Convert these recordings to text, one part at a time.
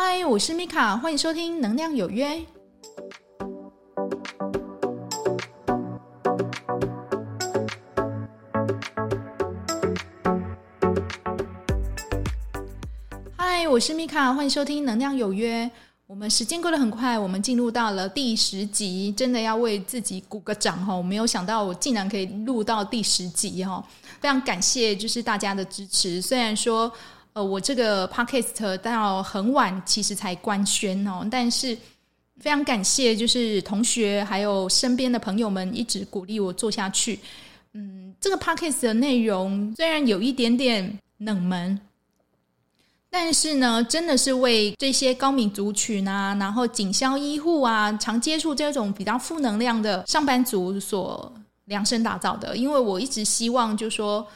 嗨，我是米卡，欢迎收听《能量有约》。嗨，我是米卡，欢迎收听《能量有约》。我们时间过得很快，我们进入到了第十集，真的要为自己鼓个掌哈！我没有想到我竟然可以录到第十集哈，非常感谢就是大家的支持。虽然说。呃，我这个 podcast 到很晚，其实才官宣哦，但是非常感谢，就是同学还有身边的朋友们一直鼓励我做下去。嗯，这个 podcast 的内容虽然有一点点冷门，但是呢，真的是为这些高敏族群啊，然后警消医护啊，常接触这种比较负能量的上班族所量身打造的。因为我一直希望，就说。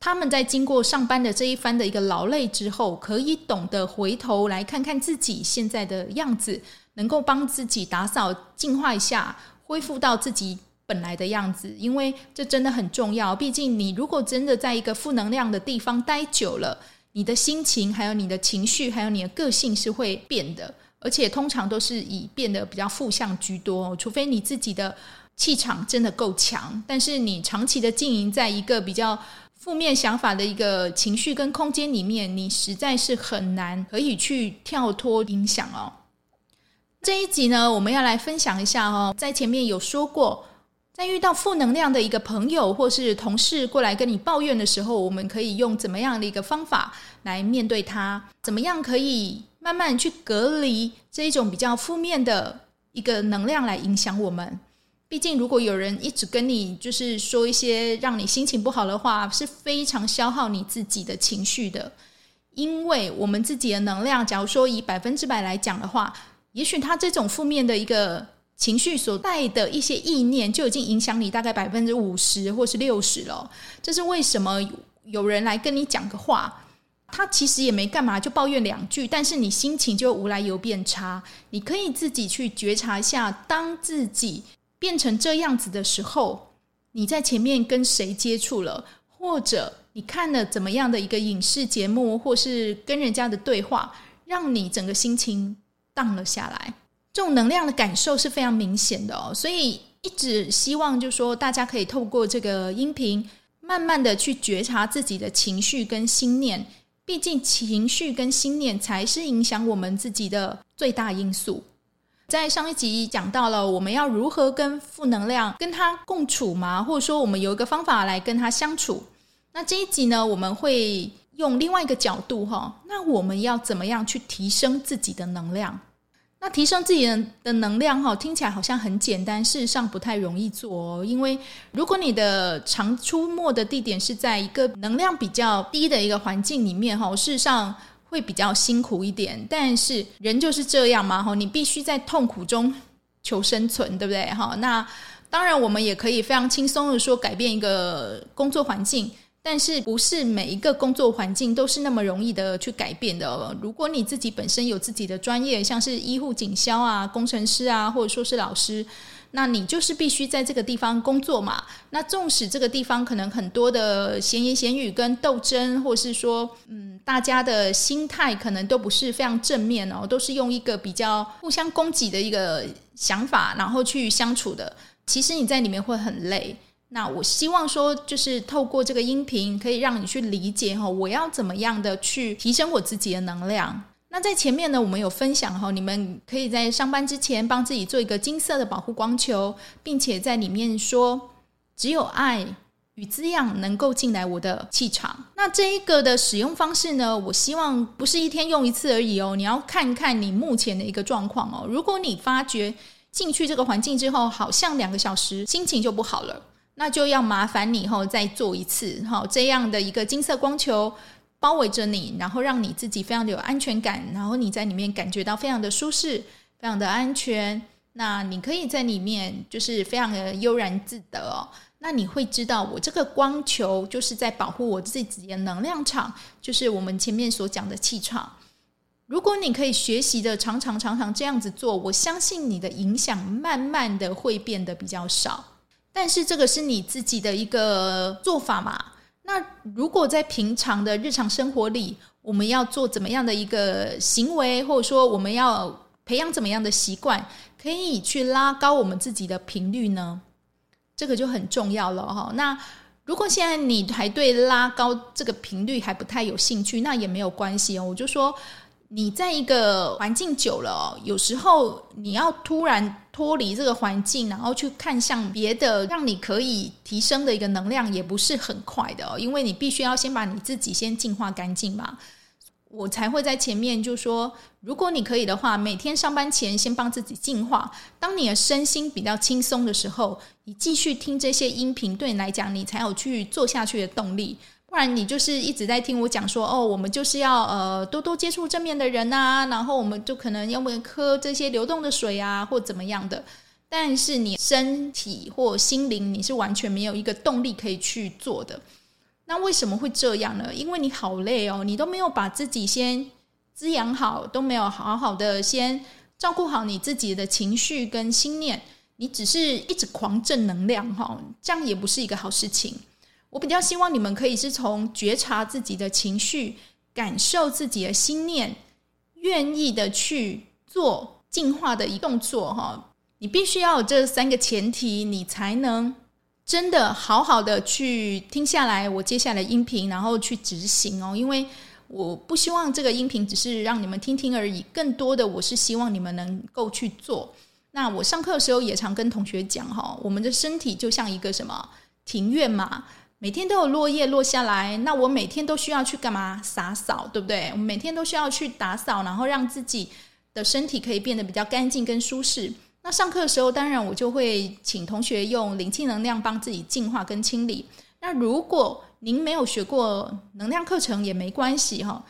他们在经过上班的这一番的一个劳累之后，可以懂得回头来看看自己现在的样子，能够帮自己打扫、净化一下，恢复到自己本来的样子。因为这真的很重要。毕竟，你如果真的在一个负能量的地方待久了，你的心情、还有你的情绪、还有你的个性是会变的，而且通常都是以变得比较负向居多。除非你自己的气场真的够强，但是你长期的经营在一个比较。负面想法的一个情绪跟空间里面，你实在是很难可以去跳脱影响哦。这一集呢，我们要来分享一下哦，在前面有说过，在遇到负能量的一个朋友或是同事过来跟你抱怨的时候，我们可以用怎么样的一个方法来面对他？怎么样可以慢慢去隔离这一种比较负面的一个能量来影响我们？毕竟，如果有人一直跟你就是说一些让你心情不好的话，是非常消耗你自己的情绪的。因为我们自己的能量，假如说以百分之百来讲的话，也许他这种负面的一个情绪所带的一些意念，就已经影响你大概百分之五十或是六十了。这是为什么有人来跟你讲个话，他其实也没干嘛，就抱怨两句，但是你心情就无来由变差。你可以自己去觉察一下，当自己。变成这样子的时候，你在前面跟谁接触了，或者你看了怎么样的一个影视节目，或是跟人家的对话，让你整个心情荡了下来，这种能量的感受是非常明显的哦。所以一直希望就说，大家可以透过这个音频，慢慢的去觉察自己的情绪跟心念，毕竟情绪跟心念才是影响我们自己的最大因素。在上一集讲到了我们要如何跟负能量跟它共处嘛，或者说我们有一个方法来跟它相处。那这一集呢，我们会用另外一个角度哈，那我们要怎么样去提升自己的能量？那提升自己的能量哈，听起来好像很简单，事实上不太容易做哦。因为如果你的常出没的地点是在一个能量比较低的一个环境里面哈，事实上。会比较辛苦一点，但是人就是这样嘛，哈，你必须在痛苦中求生存，对不对？哈，那当然，我们也可以非常轻松的说改变一个工作环境，但是不是每一个工作环境都是那么容易的去改变的。如果你自己本身有自己的专业，像是医护、警消啊、工程师啊，或者说是老师。那你就是必须在这个地方工作嘛？那纵使这个地方可能很多的闲言闲语跟斗争，或是说，嗯，大家的心态可能都不是非常正面哦，都是用一个比较互相攻击的一个想法，然后去相处的。其实你在里面会很累。那我希望说，就是透过这个音频，可以让你去理解哈，我要怎么样的去提升我自己的能量。那在前面呢，我们有分享哈，你们可以在上班之前帮自己做一个金色的保护光球，并且在里面说，只有爱与滋养能够进来我的气场。那这一个的使用方式呢，我希望不是一天用一次而已哦，你要看看你目前的一个状况哦。如果你发觉进去这个环境之后，好像两个小时心情就不好了，那就要麻烦你以后再做一次哈，这样的一个金色光球。包围着你，然后让你自己非常的有安全感，然后你在里面感觉到非常的舒适，非常的安全。那你可以在里面就是非常的悠然自得哦。那你会知道，我这个光球就是在保护我自己的能量场，就是我们前面所讲的气场。如果你可以学习的常常常常这样子做，我相信你的影响慢慢的会变得比较少。但是这个是你自己的一个做法嘛。那如果在平常的日常生活里，我们要做怎么样的一个行为，或者说我们要培养怎么样的习惯，可以去拉高我们自己的频率呢？这个就很重要了哈。那如果现在你还对拉高这个频率还不太有兴趣，那也没有关系哦。我就说。你在一个环境久了哦，有时候你要突然脱离这个环境，然后去看向别的，让你可以提升的一个能量，也不是很快的哦。因为你必须要先把你自己先净化干净嘛。我才会在前面就说，如果你可以的话，每天上班前先帮自己净化。当你的身心比较轻松的时候，你继续听这些音频，对你来讲，你才有去做下去的动力。不然你就是一直在听我讲说哦，我们就是要呃多多接触正面的人啊，然后我们就可能要不喝这些流动的水啊，或怎么样的。但是你身体或心灵你是完全没有一个动力可以去做的。那为什么会这样呢？因为你好累哦，你都没有把自己先滋养好，都没有好好的先照顾好你自己的情绪跟心念，你只是一直狂正能量哈，这样也不是一个好事情。我比较希望你们可以是从觉察自己的情绪，感受自己的心念，愿意的去做进化的一动作哈。你必须要有这三个前提，你才能真的好好的去听下来我接下来的音频，然后去执行哦。因为我不希望这个音频只是让你们听听而已，更多的我是希望你们能够去做。那我上课的时候也常跟同学讲哈，我们的身体就像一个什么庭院嘛。每天都有落叶落下来，那我每天都需要去干嘛？洒扫，对不对？我每天都需要去打扫，然后让自己的身体可以变得比较干净跟舒适。那上课的时候，当然我就会请同学用灵气能量帮自己净化跟清理。那如果您没有学过能量课程也没关系哈，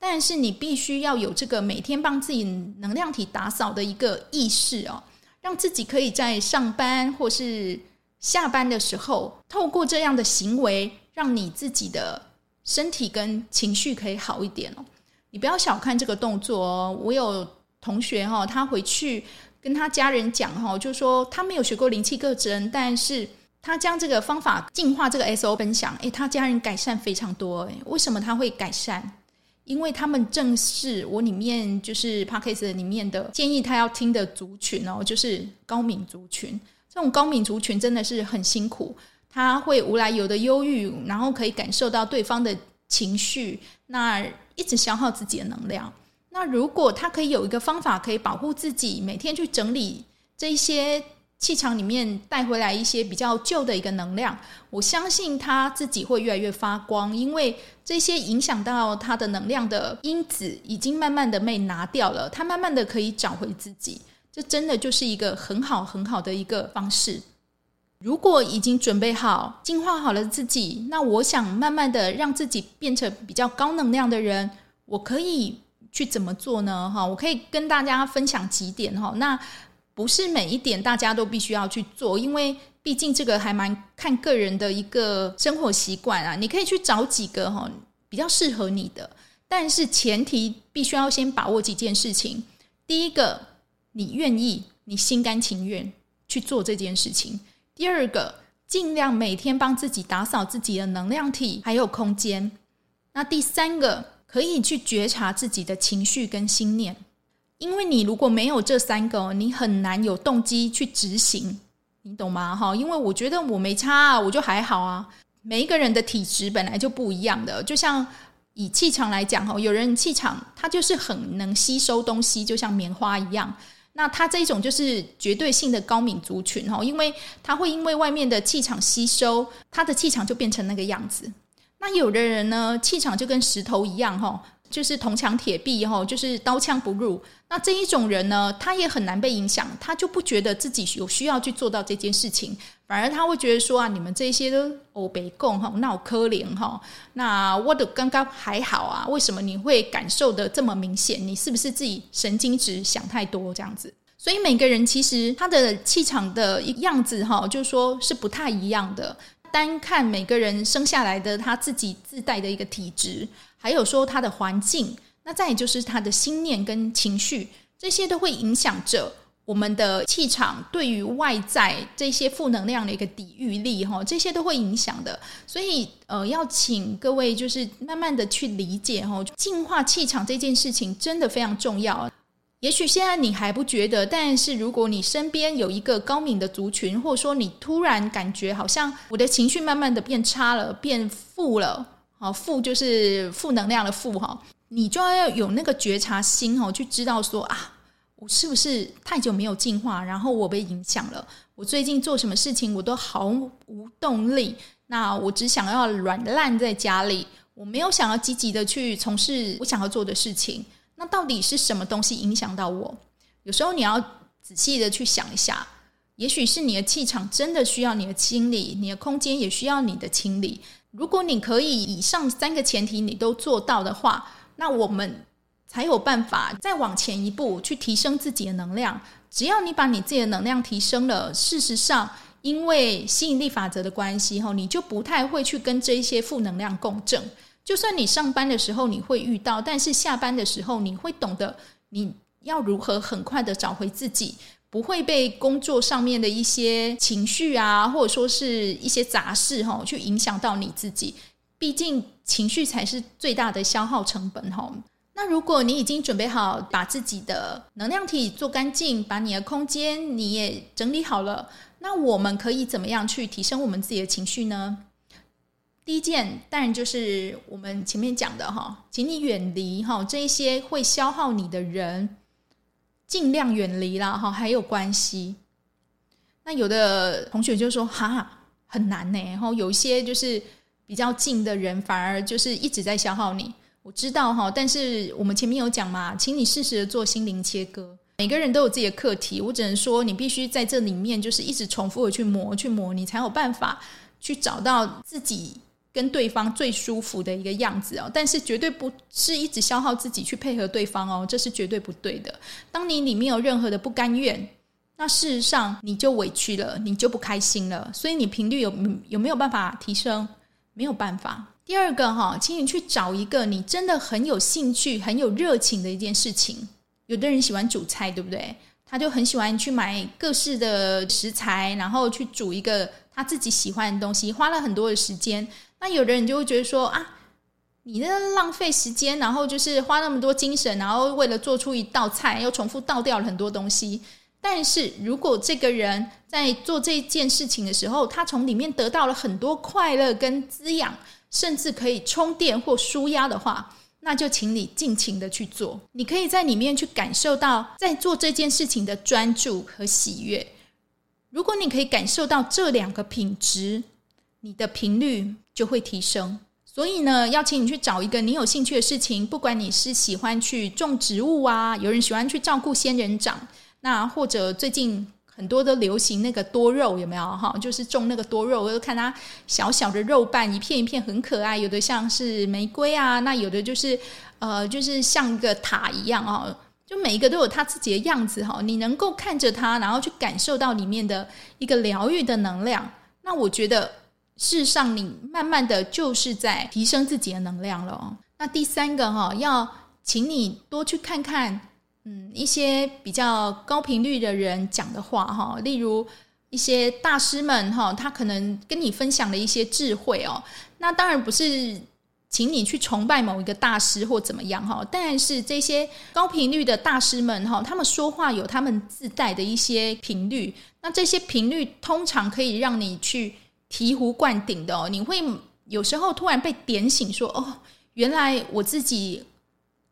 但是你必须要有这个每天帮自己能量体打扫的一个意识哦，让自己可以在上班或是。下班的时候，透过这样的行为，让你自己的身体跟情绪可以好一点哦。你不要小看这个动作哦。我有同学哈，他回去跟他家人讲哈，就说他没有学过灵气课程，但是他将这个方法净化这个 SO 分享，诶，他家人改善非常多。诶，为什么他会改善？因为他们正是我里面就是 Podcast 里面的建议他要听的族群哦，就是高敏族群。这种高敏族群真的是很辛苦，他会无来由的忧郁，然后可以感受到对方的情绪，那一直消耗自己的能量。那如果他可以有一个方法可以保护自己，每天去整理这一些气场里面带回来一些比较旧的一个能量，我相信他自己会越来越发光，因为这些影响到他的能量的因子已经慢慢的被拿掉了，他慢慢的可以找回自己。这真的就是一个很好很好的一个方式。如果已经准备好、净化好了自己，那我想慢慢的让自己变成比较高能量的人，我可以去怎么做呢？哈，我可以跟大家分享几点哈。那不是每一点大家都必须要去做，因为毕竟这个还蛮看个人的一个生活习惯啊。你可以去找几个哈比较适合你的，但是前提必须要先把握几件事情。第一个。你愿意，你心甘情愿去做这件事情。第二个，尽量每天帮自己打扫自己的能量体，还有空间。那第三个，可以去觉察自己的情绪跟心念，因为你如果没有这三个，你很难有动机去执行，你懂吗？哈，因为我觉得我没差啊，我就还好啊。每一个人的体质本来就不一样的，就像以气场来讲，哈，有人气场他就是很能吸收东西，就像棉花一样。那他这一种就是绝对性的高敏族群哈，因为他会因为外面的气场吸收，他的气场就变成那个样子。那有的人呢，气场就跟石头一样哈。就是铜墙铁壁哈，就是刀枪不入。那这一种人呢，他也很难被影响，他就不觉得自己有需要去做到这件事情，反而他会觉得说啊，你们这些都欧北共哈，闹可怜哈，那我的刚刚还好啊，为什么你会感受得这么明显？你是不是自己神经质想太多这样子？所以每个人其实他的气场的样子哈，就是说是不太一样的。单看每个人生下来的他自己自带的一个体质。还有说他的环境，那再也就是他的心念跟情绪，这些都会影响着我们的气场对于外在这些负能量的一个抵御力，哈，这些都会影响的。所以，呃，要请各位就是慢慢的去理解，哈，净化气场这件事情真的非常重要。也许现在你还不觉得，但是如果你身边有一个高敏的族群，或者说你突然感觉好像我的情绪慢慢的变差了，变负了，好，负就是负能量的负，哈，你就要有那个觉察心，哦，去知道说啊。我是不是太久没有进化，然后我被影响了？我最近做什么事情我都毫无动力。那我只想要软烂在家里，我没有想要积极的去从事我想要做的事情。那到底是什么东西影响到我？有时候你要仔细的去想一下，也许是你的气场真的需要你的清理，你的空间也需要你的清理。如果你可以以上三个前提你都做到的话，那我们。才有办法再往前一步去提升自己的能量。只要你把你自己的能量提升了，事实上，因为吸引力法则的关系，哈，你就不太会去跟这一些负能量共振。就算你上班的时候你会遇到，但是下班的时候你会懂得你要如何很快的找回自己，不会被工作上面的一些情绪啊，或者说是一些杂事哈，去影响到你自己。毕竟情绪才是最大的消耗成本，哈。那如果你已经准备好把自己的能量体做干净，把你的空间你也整理好了，那我们可以怎么样去提升我们自己的情绪呢？第一件当然就是我们前面讲的哈，请你远离哈这一些会消耗你的人，尽量远离啦哈，还有关系。那有的同学就说哈很难呢，然后有一些就是比较近的人，反而就是一直在消耗你。我知道哈，但是我们前面有讲嘛，请你适时的做心灵切割。每个人都有自己的课题，我只能说你必须在这里面就是一直重复的去磨，去磨，你才有办法去找到自己跟对方最舒服的一个样子哦。但是绝对不是一直消耗自己去配合对方哦，这是绝对不对的。当你里面有任何的不甘愿，那事实上你就委屈了，你就不开心了，所以你频率有有没有办法提升？没有办法。第二个哈，请你去找一个你真的很有兴趣、很有热情的一件事情。有的人喜欢煮菜，对不对？他就很喜欢去买各式的食材，然后去煮一个他自己喜欢的东西，花了很多的时间。那有的人就会觉得说啊，你那浪费时间，然后就是花那么多精神，然后为了做出一道菜，又重复倒掉了很多东西。但是如果这个人在做这件事情的时候，他从里面得到了很多快乐跟滋养。甚至可以充电或舒压的话，那就请你尽情的去做。你可以在里面去感受到在做这件事情的专注和喜悦。如果你可以感受到这两个品质，你的频率就会提升。所以呢，要请你去找一个你有兴趣的事情，不管你是喜欢去种植物啊，有人喜欢去照顾仙人掌，那或者最近。很多都流行那个多肉，有没有哈？就是种那个多肉，我就看它小小的肉瓣，一片一片很可爱。有的像是玫瑰啊，那有的就是呃，就是像一个塔一样啊。就每一个都有它自己的样子哈。你能够看着它，然后去感受到里面的一个疗愈的能量。那我觉得，事实上你慢慢的就是在提升自己的能量了。那第三个哈，要请你多去看看。嗯，一些比较高频率的人讲的话哈，例如一些大师们哈，他可能跟你分享了一些智慧哦。那当然不是请你去崇拜某一个大师或怎么样哈，但是这些高频率的大师们哈，他们说话有他们自带的一些频率，那这些频率通常可以让你去醍醐灌顶的哦。你会有时候突然被点醒说，哦，原来我自己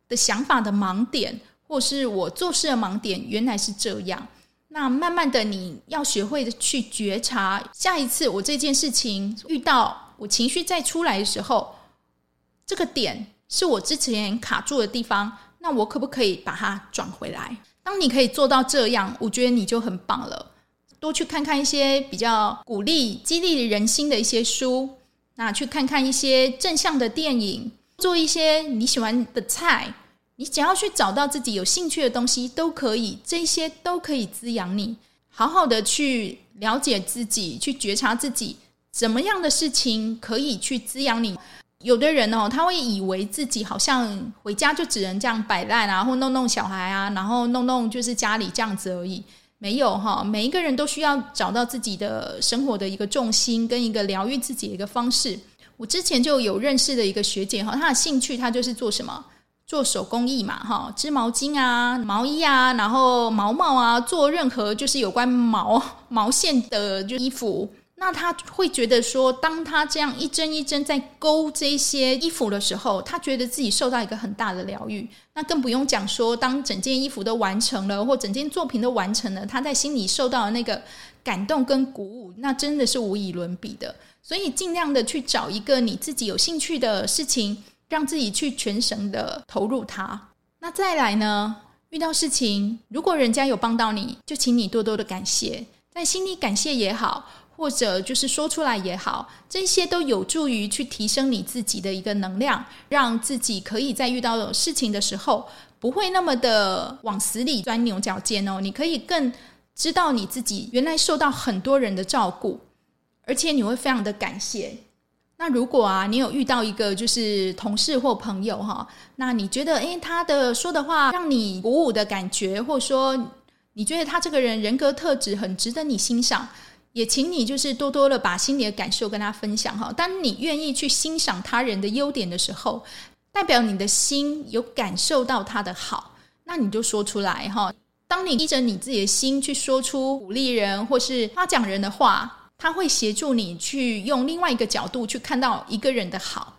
的想法的盲点。或是我做事的盲点原来是这样，那慢慢的你要学会的去觉察，下一次我这件事情遇到我情绪再出来的时候，这个点是我之前卡住的地方，那我可不可以把它转回来？当你可以做到这样，我觉得你就很棒了。多去看看一些比较鼓励、激励人心的一些书，那去看看一些正向的电影，做一些你喜欢的菜。你只要去找到自己有兴趣的东西，都可以，这些都可以滋养你。好好的去了解自己，去觉察自己，怎么样的事情可以去滋养你。有的人哦，他会以为自己好像回家就只能这样摆烂啊，或弄弄小孩啊，然后弄弄就是家里这样子而已。没有哈，每一个人都需要找到自己的生活的一个重心跟一个疗愈自己的一个方式。我之前就有认识的一个学姐哈，她的兴趣她就是做什么？做手工艺嘛哈，织毛巾啊、毛衣啊，然后毛毛啊，做任何就是有关毛毛线的就衣服。那他会觉得说，当他这样一针一针在勾这些衣服的时候，他觉得自己受到一个很大的疗愈。那更不用讲说，当整件衣服都完成了，或整件作品都完成了，他在心里受到的那个感动跟鼓舞，那真的是无以伦比的。所以尽量的去找一个你自己有兴趣的事情，让自己去全神的投入它。那再来呢，遇到事情，如果人家有帮到你，就请你多多的感谢，在心里感谢也好。或者就是说出来也好，这些都有助于去提升你自己的一个能量，让自己可以在遇到事情的时候，不会那么的往死里钻牛角尖哦。你可以更知道你自己原来受到很多人的照顾，而且你会非常的感谢。那如果啊，你有遇到一个就是同事或朋友哈，那你觉得诶，他的说的话让你鼓舞的感觉，或者说你觉得他这个人人格特质很值得你欣赏。也请你就是多多的把心里的感受跟他分享哈。当你愿意去欣赏他人的优点的时候，代表你的心有感受到他的好，那你就说出来哈。当你依着你自己的心去说出鼓励人或是夸奖人的话，他会协助你去用另外一个角度去看到一个人的好。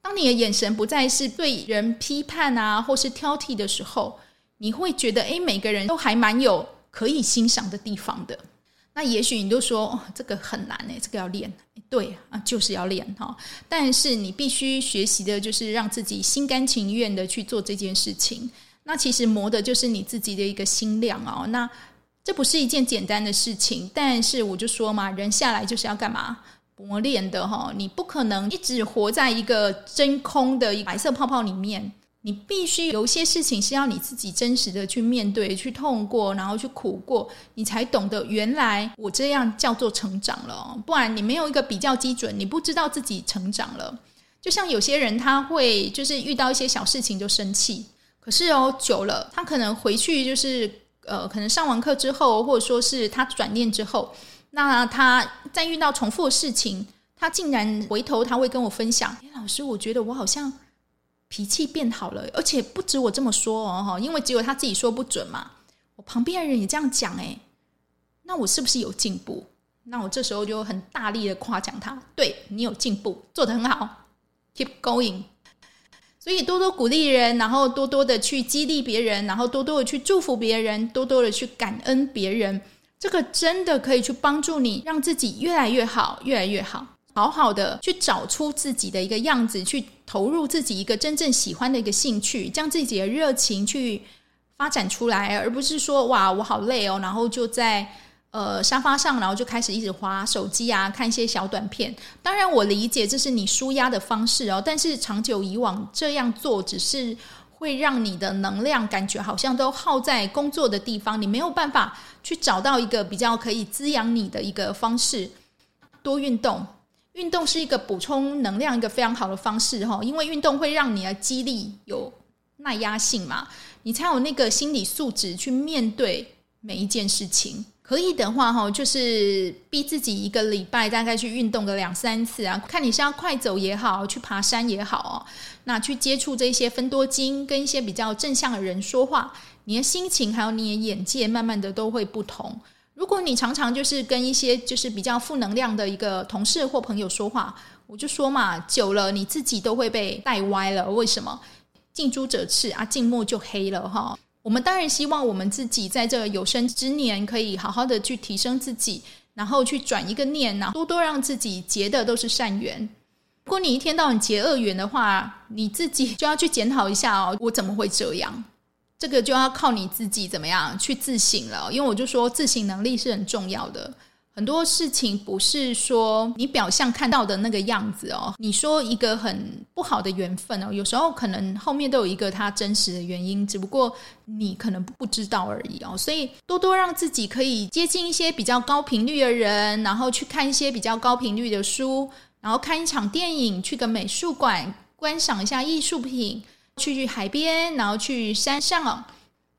当你的眼神不再是对人批判啊或是挑剔的时候，你会觉得诶，每个人都还蛮有可以欣赏的地方的。那也许你都说哦，这个很难诶，这个要练。对啊，就是要练哈。但是你必须学习的就是让自己心甘情愿的去做这件事情。那其实磨的就是你自己的一个心量哦。那这不是一件简单的事情，但是我就说嘛，人下来就是要干嘛？磨练的哈。你不可能一直活在一个真空的白色泡泡里面。你必须有一些事情是要你自己真实的去面对、去痛过，然后去苦过，你才懂得原来我这样叫做成长了。不然你没有一个比较基准，你不知道自己成长了。就像有些人他会就是遇到一些小事情就生气，可是哦久了，他可能回去就是呃，可能上完课之后，或者说是他转念之后，那他再遇到重复的事情，他竟然回头他会跟我分享：“诶，老师，我觉得我好像。”脾气变好了，而且不止我这么说哦，因为只有他自己说不准嘛。我旁边的人也这样讲，诶，那我是不是有进步？那我这时候就很大力的夸奖他，对，你有进步，做得很好，keep going。所以多多鼓励人，然后多多的去激励别人，然后多多的去祝福别人，多多的去感恩别人，这个真的可以去帮助你，让自己越来越好，越来越好。好好的去找出自己的一个样子，去投入自己一个真正喜欢的一个兴趣，将自己的热情去发展出来，而不是说哇，我好累哦，然后就在呃沙发上，然后就开始一直滑手机啊，看一些小短片。当然，我理解这是你舒压的方式哦，但是长久以往这样做，只是会让你的能量感觉好像都耗在工作的地方，你没有办法去找到一个比较可以滋养你的一个方式，多运动。运动是一个补充能量一个非常好的方式哈，因为运动会让你的肌力有耐压性嘛，你才有那个心理素质去面对每一件事情。可以的话哈，就是逼自己一个礼拜大概去运动个两三次啊，看你是要快走也好，去爬山也好哦，那去接触这些分多精，跟一些比较正向的人说话，你的心情还有你的眼界，慢慢的都会不同。如果你常常就是跟一些就是比较负能量的一个同事或朋友说话，我就说嘛，久了你自己都会被带歪了。为什么？近朱者赤啊，近墨就黑了哈。我们当然希望我们自己在这有生之年可以好好的去提升自己，然后去转一个念，然后多多让自己结的都是善缘。如果你一天到晚结恶缘的话，你自己就要去检讨一下哦，我怎么会这样？这个就要靠你自己怎么样去自省了，因为我就说自省能力是很重要的。很多事情不是说你表象看到的那个样子哦。你说一个很不好的缘分哦，有时候可能后面都有一个它真实的原因，只不过你可能不知道而已哦。所以多多让自己可以接近一些比较高频率的人，然后去看一些比较高频率的书，然后看一场电影，去个美术馆观赏一下艺术品。去去海边，然后去山上，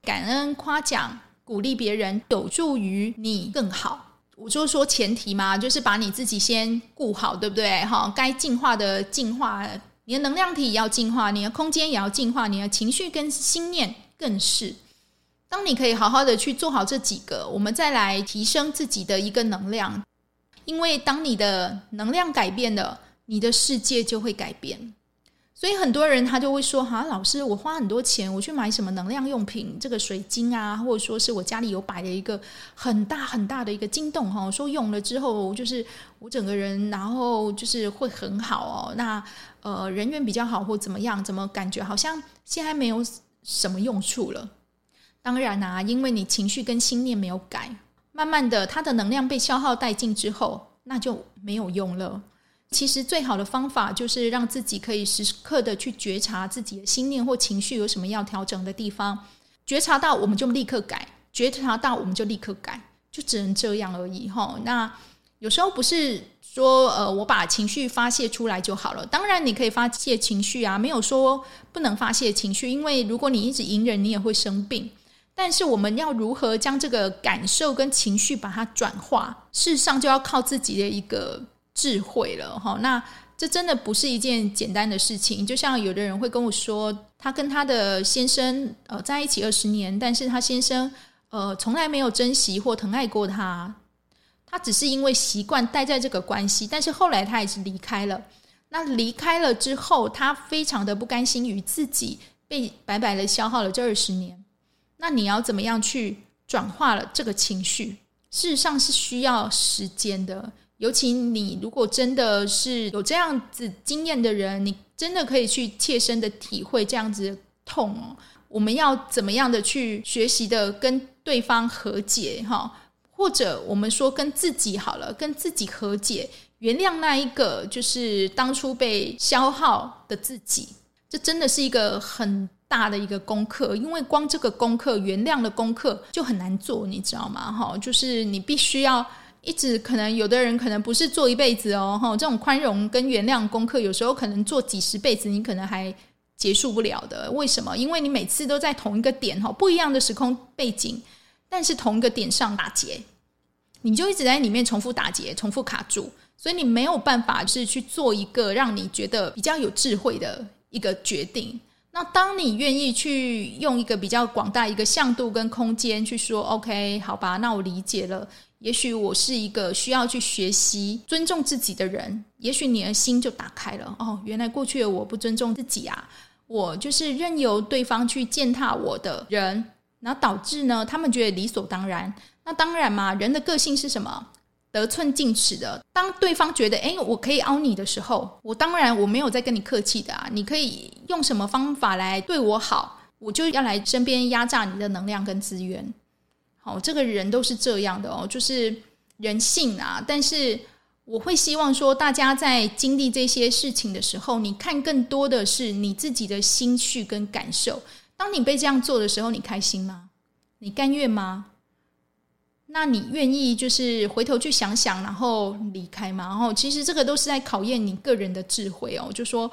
感恩、夸奖，鼓励别人，有助于你更好。我就说前提嘛，就是把你自己先顾好，对不对？哈，该进化的进化，你的能量体也要进化，你的空间也要进化，你的情绪跟心念更是。当你可以好好的去做好这几个，我们再来提升自己的一个能量。因为当你的能量改变了，你的世界就会改变。所以很多人他就会说：“哈，老师，我花很多钱，我去买什么能量用品，这个水晶啊，或者说是我家里有摆了一个很大很大的一个晶洞哈，说用了之后就是我整个人，然后就是会很好哦。那呃，人缘比较好或怎么样，怎么感觉好像现在没有什么用处了？当然啊，因为你情绪跟心念没有改。”慢慢的，它的能量被消耗殆尽之后，那就没有用了。其实最好的方法就是让自己可以时刻的去觉察自己的心念或情绪有什么要调整的地方，觉察到我们就立刻改，觉察到我们就立刻改，就只能这样而已哈。那有时候不是说呃我把情绪发泄出来就好了，当然你可以发泄情绪啊，没有说不能发泄情绪，因为如果你一直隐忍，你也会生病。但是我们要如何将这个感受跟情绪把它转化？事实上就要靠自己的一个智慧了哈。那这真的不是一件简单的事情。就像有的人会跟我说，他跟他的先生呃在一起二十年，但是他先生呃从来没有珍惜或疼爱过他，他只是因为习惯待在这个关系，但是后来他也是离开了。那离开了之后，他非常的不甘心于自己被白白的消耗了这二十年。那你要怎么样去转化了这个情绪？事实上是需要时间的。尤其你如果真的是有这样子经验的人，你真的可以去切身的体会这样子的痛哦。我们要怎么样的去学习的跟对方和解哈？或者我们说跟自己好了，跟自己和解，原谅那一个就是当初被消耗的自己。这真的是一个很大的一个功课，因为光这个功课，原谅的功课就很难做，你知道吗？哈，就是你必须要一直，可能有的人可能不是做一辈子哦，哈，这种宽容跟原谅功课，有时候可能做几十辈子，你可能还结束不了的。为什么？因为你每次都在同一个点，哈，不一样的时空背景，但是同一个点上打结，你就一直在里面重复打结，重复卡住，所以你没有办法是去做一个让你觉得比较有智慧的一个决定。那当你愿意去用一个比较广大一个向度跟空间去说，OK，好吧，那我理解了。也许我是一个需要去学习尊重自己的人，也许你的心就打开了。哦，原来过去的我不尊重自己啊，我就是任由对方去践踏我的人，然后导致呢，他们觉得理所当然。那当然嘛，人的个性是什么？得寸进尺的，当对方觉得诶，我可以凹你的时候，我当然我没有在跟你客气的啊。你可以用什么方法来对我好，我就要来身边压榨你的能量跟资源。哦，这个人都是这样的哦，就是人性啊。但是我会希望说，大家在经历这些事情的时候，你看更多的是你自己的心绪跟感受。当你被这样做的时候，你开心吗？你甘愿吗？那你愿意就是回头去想想，然后离开吗？然后其实这个都是在考验你个人的智慧哦。就说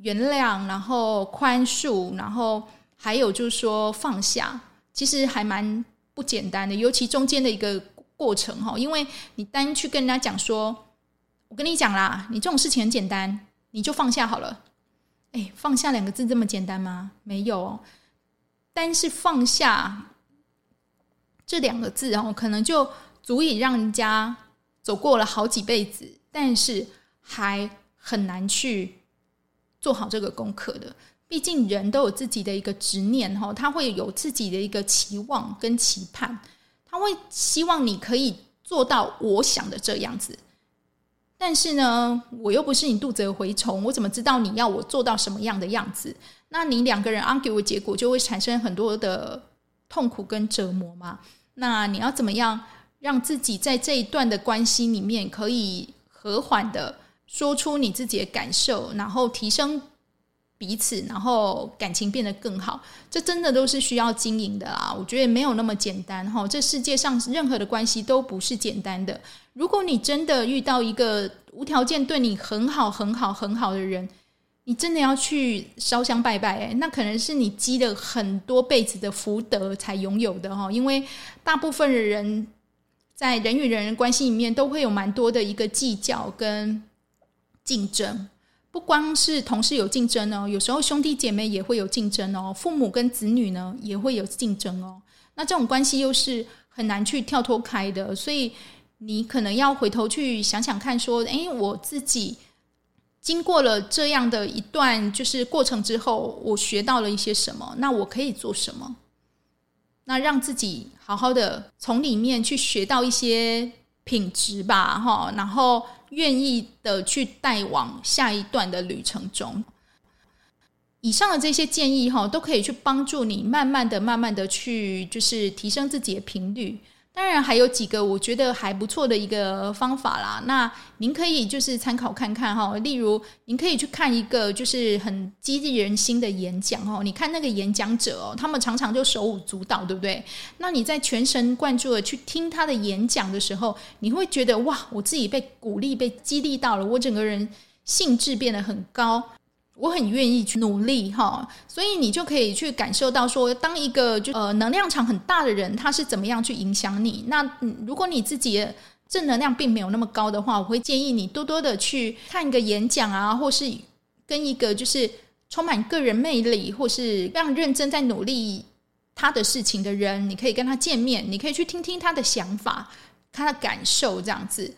原谅，然后宽恕，然后还有就是说放下，其实还蛮不简单的。尤其中间的一个过程哈，因为你单去跟人家讲说，我跟你讲啦，你这种事情很简单，你就放下好了。哎，放下两个字这么简单吗？没有，但是放下。这两个字，然后可能就足以让人家走过了好几辈子，但是还很难去做好这个功课的。毕竟人都有自己的一个执念，哈，他会有自己的一个期望跟期盼，他会希望你可以做到我想的这样子。但是呢，我又不是你肚子的蛔虫，我怎么知道你要我做到什么样的样子？那你两个人 argue 的结果就会产生很多的痛苦跟折磨嘛。那你要怎么样让自己在这一段的关系里面可以和缓的说出你自己的感受，然后提升彼此，然后感情变得更好？这真的都是需要经营的啦！我觉得没有那么简单哈。这世界上任何的关系都不是简单的。如果你真的遇到一个无条件对你很好、很好、很好的人，你真的要去烧香拜拜，那可能是你积了很多辈子的福德才拥有的哈。因为大部分的人在人与人关系里面，都会有蛮多的一个计较跟竞争。不光是同事有竞争哦，有时候兄弟姐妹也会有竞争哦，父母跟子女呢也会有竞争哦。那这种关系又是很难去跳脱开的，所以你可能要回头去想想看，说，诶，我自己。经过了这样的一段就是过程之后，我学到了一些什么？那我可以做什么？那让自己好好的从里面去学到一些品质吧，哈，然后愿意的去带往下一段的旅程中。以上的这些建议哈，都可以去帮助你慢慢的、慢慢的去就是提升自己的频率。当然还有几个我觉得还不错的一个方法啦，那您可以就是参考看看哈。例如，您可以去看一个就是很激励人心的演讲哦。你看那个演讲者哦，他们常常就手舞足蹈，对不对？那你在全神贯注的去听他的演讲的时候，你会觉得哇，我自己被鼓励、被激励到了，我整个人兴致变得很高。我很愿意去努力哈，所以你就可以去感受到说，当一个就呃能量场很大的人，他是怎么样去影响你。那如果你自己正能量并没有那么高的话，我会建议你多多的去看一个演讲啊，或是跟一个就是充满个人魅力或是非常认真在努力他的事情的人，你可以跟他见面，你可以去听听他的想法、他的感受这样子。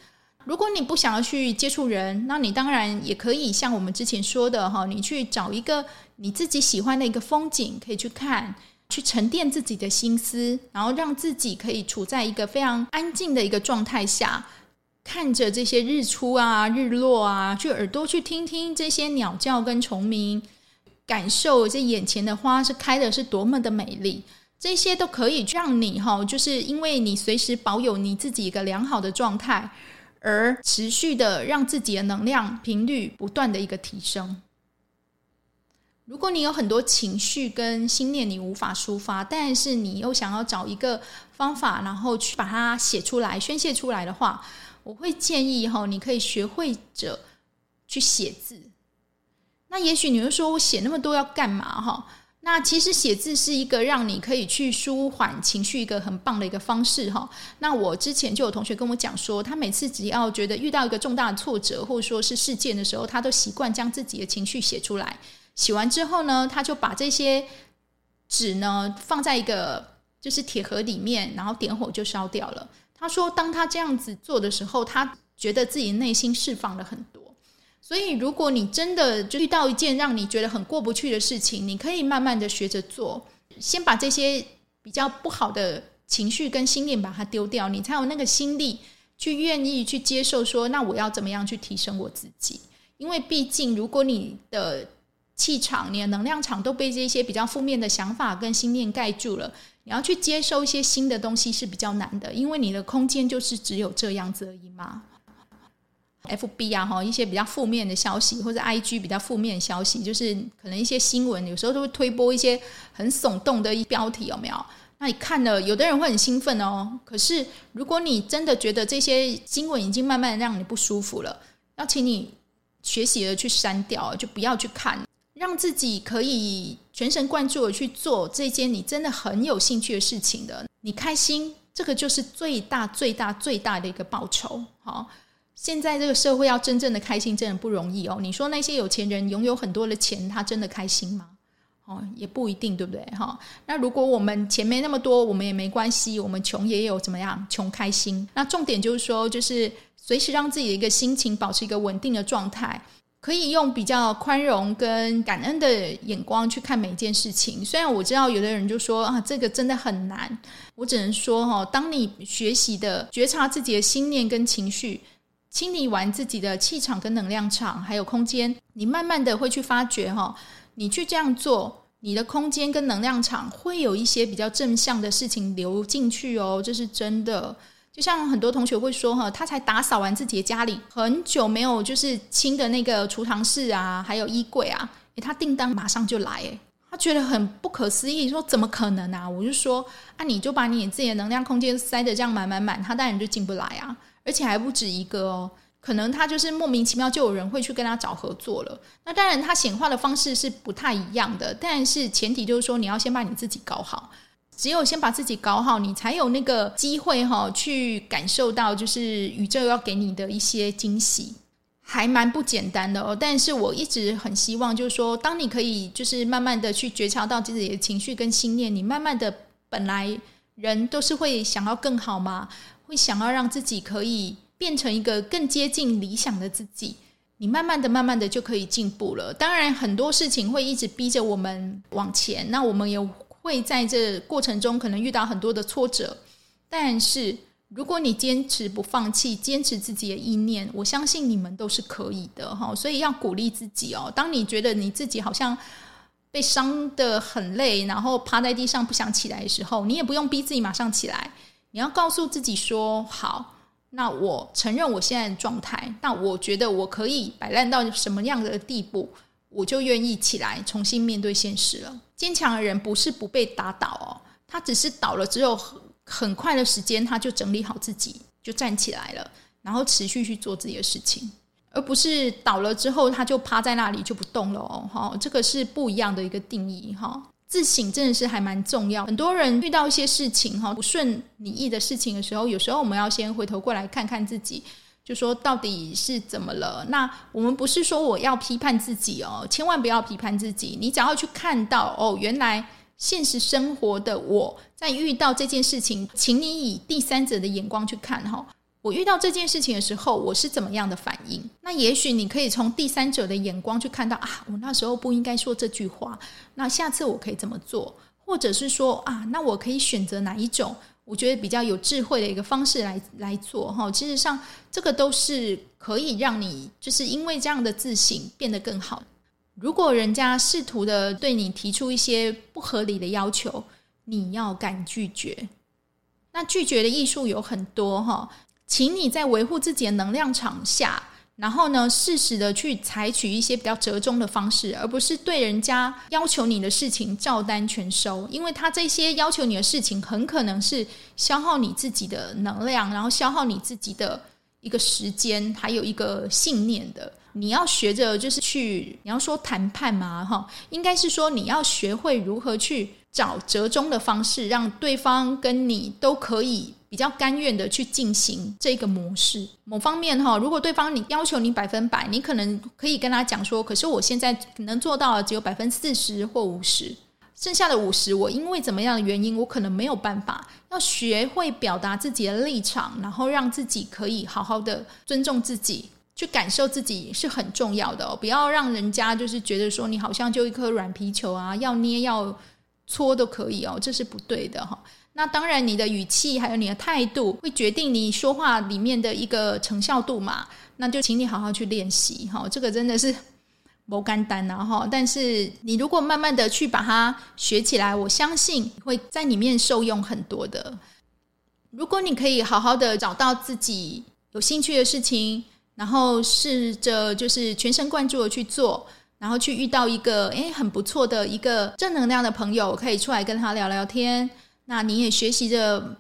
如果你不想要去接触人，那你当然也可以像我们之前说的哈，你去找一个你自己喜欢的一个风景，可以去看，去沉淀自己的心思，然后让自己可以处在一个非常安静的一个状态下，看着这些日出啊、日落啊，去耳朵去听听这些鸟叫跟虫鸣，感受这眼前的花是开的是多么的美丽，这些都可以让你哈，就是因为你随时保有你自己一个良好的状态。而持续的让自己的能量频率不断的一个提升。如果你有很多情绪跟心念你无法抒发，但是你又想要找一个方法，然后去把它写出来、宣泄出来的话，我会建议哈，你可以学会着去写字。那也许你会说，我写那么多要干嘛哈？那其实写字是一个让你可以去舒缓情绪一个很棒的一个方式哈。那我之前就有同学跟我讲说，他每次只要觉得遇到一个重大挫折或者说是事件的时候，他都习惯将自己的情绪写出来。写完之后呢，他就把这些纸呢放在一个就是铁盒里面，然后点火就烧掉了。他说，当他这样子做的时候，他觉得自己内心释放了很多。所以，如果你真的就遇到一件让你觉得很过不去的事情，你可以慢慢的学着做，先把这些比较不好的情绪跟心念把它丢掉，你才有那个心力去愿意去接受说，那我要怎么样去提升我自己？因为毕竟，如果你的气场、你的能量场都被这些比较负面的想法跟心念盖住了，你要去接受一些新的东西是比较难的，因为你的空间就是只有这样子而已嘛。FB 啊，哈，一些比较负面的消息，或者 IG 比较负面的消息，就是可能一些新闻，有时候都会推播一些很耸动的一标题，有没有？那你看了，有的人会很兴奋哦。可是，如果你真的觉得这些新闻已经慢慢让你不舒服了，要请你学习的去删掉，就不要去看，让自己可以全神贯注的去做这件你真的很有兴趣的事情的。你开心，这个就是最大、最大、最大的一个报酬，好。现在这个社会要真正的开心，真的不容易哦。你说那些有钱人拥有很多的钱，他真的开心吗？哦，也不一定，对不对？哈，那如果我们钱没那么多，我们也没关系，我们穷也有怎么样？穷开心。那重点就是说，就是随时让自己的一个心情保持一个稳定的状态，可以用比较宽容跟感恩的眼光去看每一件事情。虽然我知道有的人就说啊，这个真的很难，我只能说哈，当你学习的觉察自己的心念跟情绪。清理完自己的气场跟能量场，还有空间，你慢慢的会去发觉哈，你去这样做，你的空间跟能量场会有一些比较正向的事情流进去哦，这是真的。就像很多同学会说哈，他才打扫完自己的家里，很久没有就是清的那个储藏室啊，还有衣柜啊，诶，他订单马上就来，诶，他觉得很不可思议，说怎么可能啊？我就说啊，你就把你自己的能量空间塞得这样满满满，他当然就进不来啊。而且还不止一个哦，可能他就是莫名其妙就有人会去跟他找合作了。那当然，他显化的方式是不太一样的，但是前提就是说，你要先把你自己搞好。只有先把自己搞好，你才有那个机会哈，去感受到就是宇宙要给你的一些惊喜，还蛮不简单的哦。但是我一直很希望，就是说，当你可以就是慢慢的去觉察到自己的情绪跟心念，你慢慢的本来人都是会想要更好嘛，会想要让自己可以变成一个更接近理想的自己，你慢慢的、慢慢的就可以进步了。当然，很多事情会一直逼着我们往前，那我们也。会在这过程中可能遇到很多的挫折，但是如果你坚持不放弃，坚持自己的意念，我相信你们都是可以的哈。所以要鼓励自己哦。当你觉得你自己好像被伤得很累，然后趴在地上不想起来的时候，你也不用逼自己马上起来。你要告诉自己说：“好，那我承认我现在的状态，那我觉得我可以摆烂到什么样的地步。”我就愿意起来重新面对现实了。坚强的人不是不被打倒哦，他只是倒了之后很很快的时间，他就整理好自己，就站起来了，然后持续去做自己的事情，而不是倒了之后他就趴在那里就不动了哦。哈，这个是不一样的一个定义哈。自省真的是还蛮重要。很多人遇到一些事情哈，不顺你意的事情的时候，有时候我们要先回头过来看看自己。就说到底是怎么了？那我们不是说我要批判自己哦，千万不要批判自己。你只要去看到哦，原来现实生活的我在遇到这件事情，请你以第三者的眼光去看哈。我遇到这件事情的时候，我是怎么样的反应？那也许你可以从第三者的眼光去看到啊，我那时候不应该说这句话。那下次我可以怎么做？或者是说啊，那我可以选择哪一种？我觉得比较有智慧的一个方式来来做哈，其实上这个都是可以让你就是因为这样的自省变得更好。如果人家试图的对你提出一些不合理的要求，你要敢拒绝。那拒绝的艺术有很多哈，请你在维护自己的能量场下。然后呢，适时的去采取一些比较折中的方式，而不是对人家要求你的事情照单全收，因为他这些要求你的事情很可能是消耗你自己的能量，然后消耗你自己的一个时间，还有一个信念的。你要学着就是去，你要说谈判嘛，哈，应该是说你要学会如何去找折中的方式，让对方跟你都可以。比较甘愿的去进行这个模式。某方面哈，如果对方你要求你百分百，你可能可以跟他讲说，可是我现在能做到只有百分之四十或五十，剩下的五十，我因为怎么样的原因，我可能没有办法。要学会表达自己的立场，然后让自己可以好好的尊重自己，去感受自己是很重要的。不要让人家就是觉得说你好像就一颗软皮球啊，要捏要搓都可以哦，这是不对的哈。那当然，你的语气还有你的态度会决定你说话里面的一个成效度嘛。那就请你好好去练习哈，这个真的是不简单呐哈。但是你如果慢慢的去把它学起来，我相信会在里面受用很多的。如果你可以好好的找到自己有兴趣的事情，然后试着就是全神贯注的去做，然后去遇到一个诶很不错的一个正能量的朋友，可以出来跟他聊聊天。那你也学习着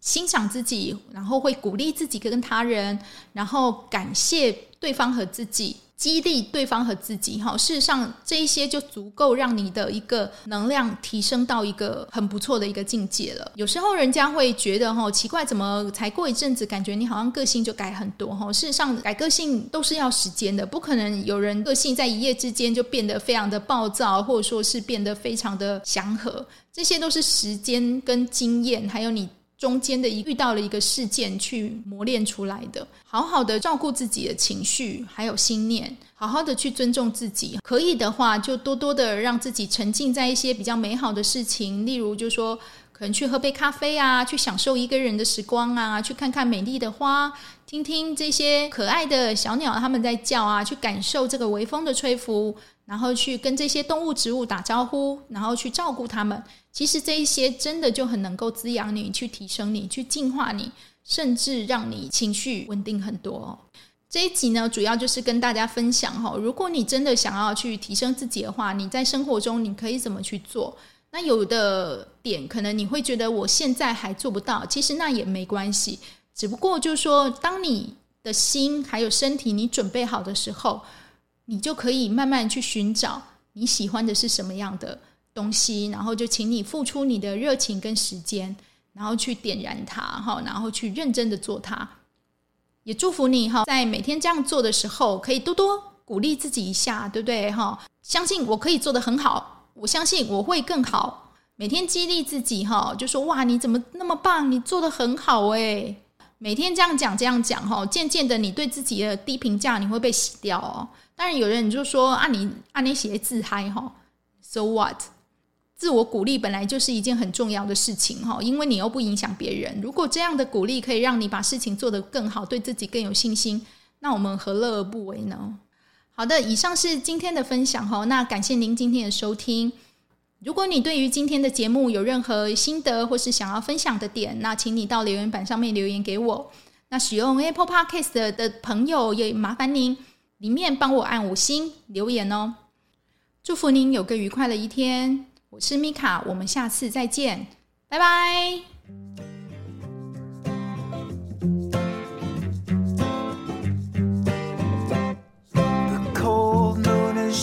欣赏自己，然后会鼓励自己跟他人，然后感谢对方和自己。激励对方和自己，哈，事实上这一些就足够让你的一个能量提升到一个很不错的一个境界了。有时候人家会觉得，哈，奇怪，怎么才过一阵子，感觉你好像个性就改很多，哈。事实上，改个性都是要时间的，不可能有人个性在一夜之间就变得非常的暴躁，或者说是变得非常的祥和，这些都是时间跟经验，还有你。中间的一遇到了一个事件去磨练出来的，好好的照顾自己的情绪，还有心念，好好的去尊重自己。可以的话，就多多的让自己沉浸在一些比较美好的事情，例如就说可能去喝杯咖啡啊，去享受一个人的时光啊，去看看美丽的花，听听这些可爱的小鸟他们在叫啊，去感受这个微风的吹拂。然后去跟这些动物、植物打招呼，然后去照顾它们。其实这一些真的就很能够滋养你，去提升你，去净化你，甚至让你情绪稳定很多。这一集呢，主要就是跟大家分享哈，如果你真的想要去提升自己的话，你在生活中你可以怎么去做？那有的点可能你会觉得我现在还做不到，其实那也没关系。只不过就是说，当你的心还有身体你准备好的时候，你就可以慢慢去寻找你喜欢的是什么样的东西，然后就请你付出你的热情跟时间，然后去点燃它，哈，然后去认真的做它。也祝福你哈，在每天这样做的时候，可以多多鼓励自己一下，对不对？哈，相信我可以做得很好，我相信我会更好。每天激励自己哈，就说哇，你怎么那么棒？你做得很好诶。每天这样讲这样讲哈，渐渐的你对自己的低评价你会被洗掉哦。当然有人就说啊，你啊你写自嗨哈，so what？自我鼓励本来就是一件很重要的事情哈，因为你又不影响别人。如果这样的鼓励可以让你把事情做得更好，对自己更有信心，那我们何乐而不为呢？好的，以上是今天的分享哈。那感谢您今天的收听。如果你对于今天的节目有任何心得或是想要分享的点，那请你到留言板上面留言给我。那使用 Apple Podcast 的朋友也麻烦您里面帮我按五星留言哦。祝福您有个愉快的一天。我是米卡，我们下次再见，拜拜。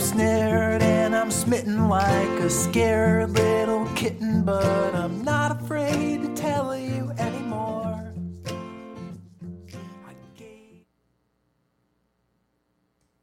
Snared and I'm smitten like a scared little kitten, but I'm not.